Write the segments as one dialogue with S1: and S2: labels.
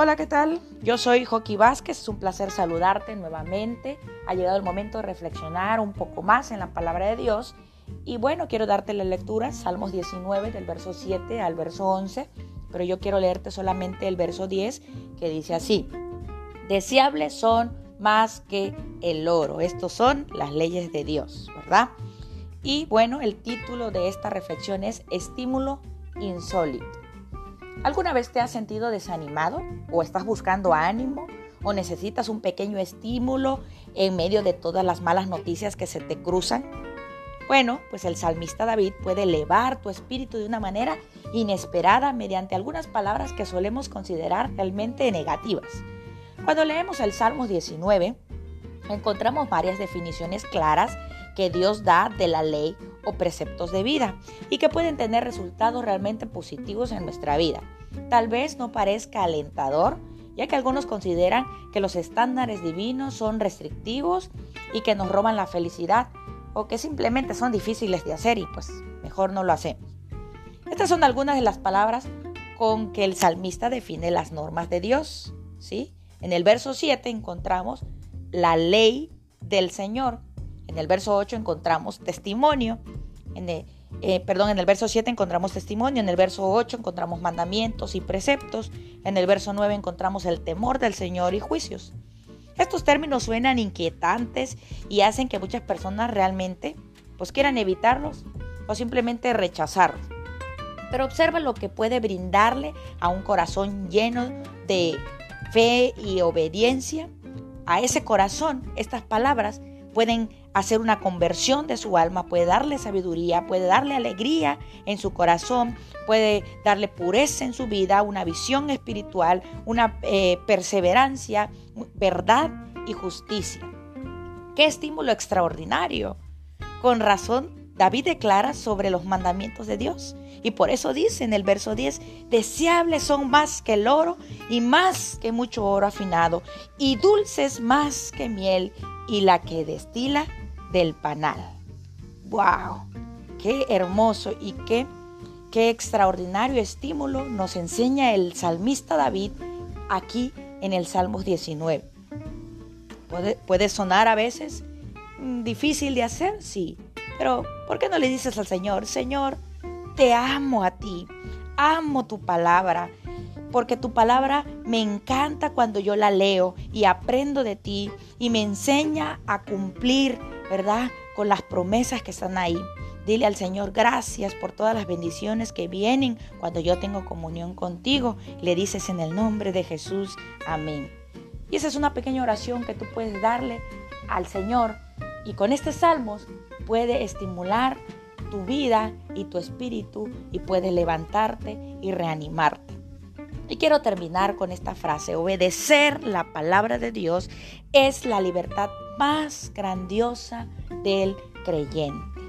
S1: Hola, ¿qué tal? Yo soy Joaquín Vázquez, es un placer saludarte nuevamente. Ha llegado el momento de reflexionar un poco más en la palabra de Dios. Y bueno, quiero darte la lectura, Salmos 19, del verso 7 al verso 11, pero yo quiero leerte solamente el verso 10, que dice así, deseables son más que el oro. Estos son las leyes de Dios, ¿verdad? Y bueno, el título de esta reflexión es Estímulo insólito. ¿Alguna vez te has sentido desanimado o estás buscando ánimo o necesitas un pequeño estímulo en medio de todas las malas noticias que se te cruzan? Bueno, pues el salmista David puede elevar tu espíritu de una manera inesperada mediante algunas palabras que solemos considerar realmente negativas. Cuando leemos el Salmo 19, encontramos varias definiciones claras que Dios da de la ley o preceptos de vida y que pueden tener resultados realmente positivos en nuestra vida. Tal vez no parezca alentador, ya que algunos consideran que los estándares divinos son restrictivos y que nos roban la felicidad o que simplemente son difíciles de hacer y pues mejor no lo hacemos. Estas son algunas de las palabras con que el salmista define las normas de Dios, ¿sí? En el verso 7 encontramos la ley del Señor. En el verso 8 encontramos testimonio. En el, eh, perdón, en el verso 7 encontramos testimonio, en el verso 8 encontramos mandamientos y preceptos, en el verso 9 encontramos el temor del Señor y juicios. Estos términos suenan inquietantes y hacen que muchas personas realmente pues quieran evitarlos o simplemente rechazarlos. Pero observa lo que puede brindarle a un corazón lleno de fe y obediencia. A ese corazón estas palabras pueden hacer una conversión de su alma, puede darle sabiduría, puede darle alegría en su corazón, puede darle pureza en su vida, una visión espiritual, una eh, perseverancia, verdad y justicia. Qué estímulo extraordinario. Con razón, David declara sobre los mandamientos de Dios. Y por eso dice en el verso 10, deseables son más que el oro y más que mucho oro afinado, y dulces más que miel y la que destila del panal. ¡Wow! ¡Qué hermoso y qué, qué extraordinario estímulo nos enseña el salmista David aquí en el Salmos 19! Puede, puede sonar a veces mm, difícil de hacer, sí, pero ¿por qué no le dices al Señor, Señor, te amo a ti, amo tu palabra, porque tu palabra me encanta cuando yo la leo y aprendo de ti y me enseña a cumplir, ¿verdad? Con las promesas que están ahí. Dile al Señor gracias por todas las bendiciones que vienen cuando yo tengo comunión contigo. Le dices en el nombre de Jesús, amén. Y esa es una pequeña oración que tú puedes darle al Señor. Y con este salmos puede estimular tu vida y tu espíritu y puede levantarte y reanimarte. Y quiero terminar con esta frase, obedecer la palabra de Dios es la libertad más grandiosa del creyente.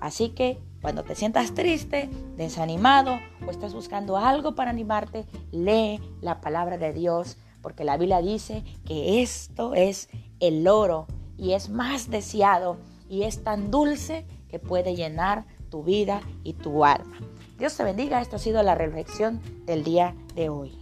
S1: Así que cuando te sientas triste, desanimado o estás buscando algo para animarte, lee la palabra de Dios, porque la Biblia dice que esto es el oro y es más deseado y es tan dulce que puede llenar tu vida y tu alma. Dios te bendiga. Esto ha sido la reflexión del día de hoy.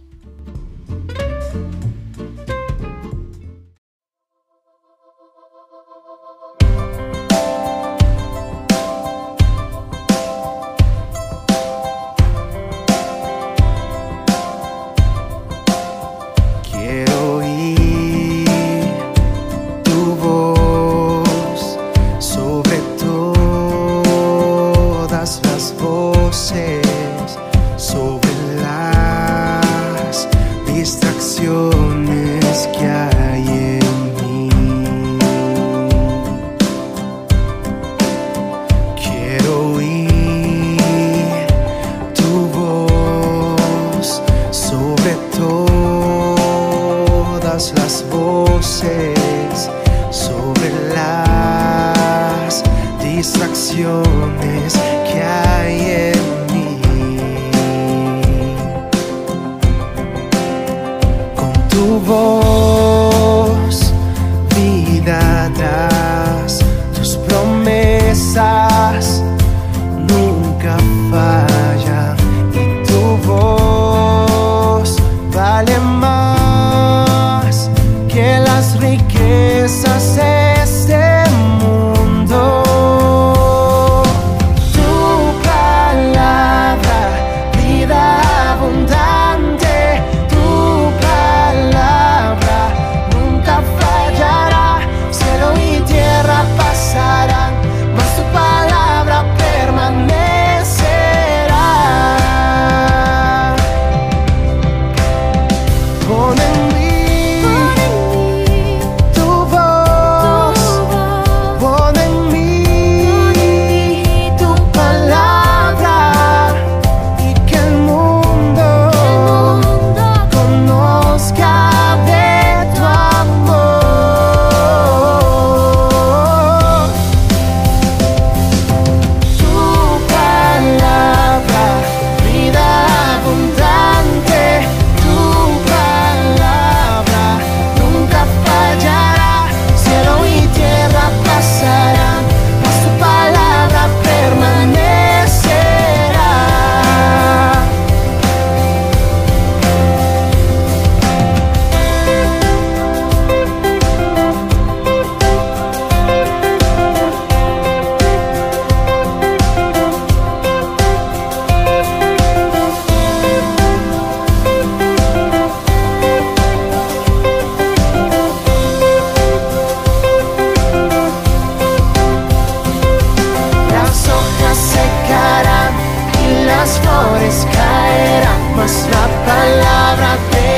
S2: La palabra de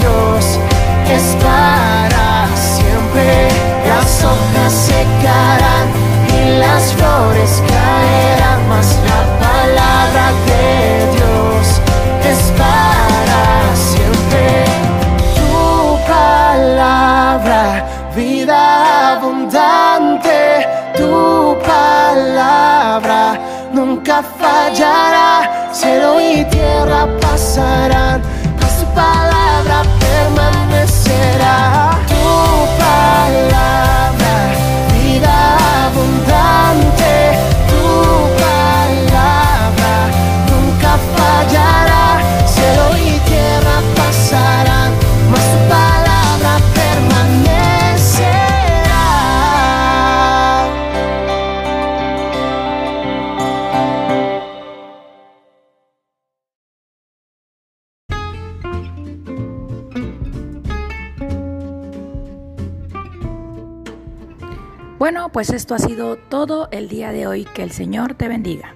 S2: Dios es para siempre. Las hojas secarán y las flores caerán, mas la palabra de Dios es para siempre. Tu palabra, vida abundante, tu palabra nunca fallará mi tierra pasarán.
S1: Bueno, pues esto ha sido todo el día de hoy. Que el Señor te bendiga.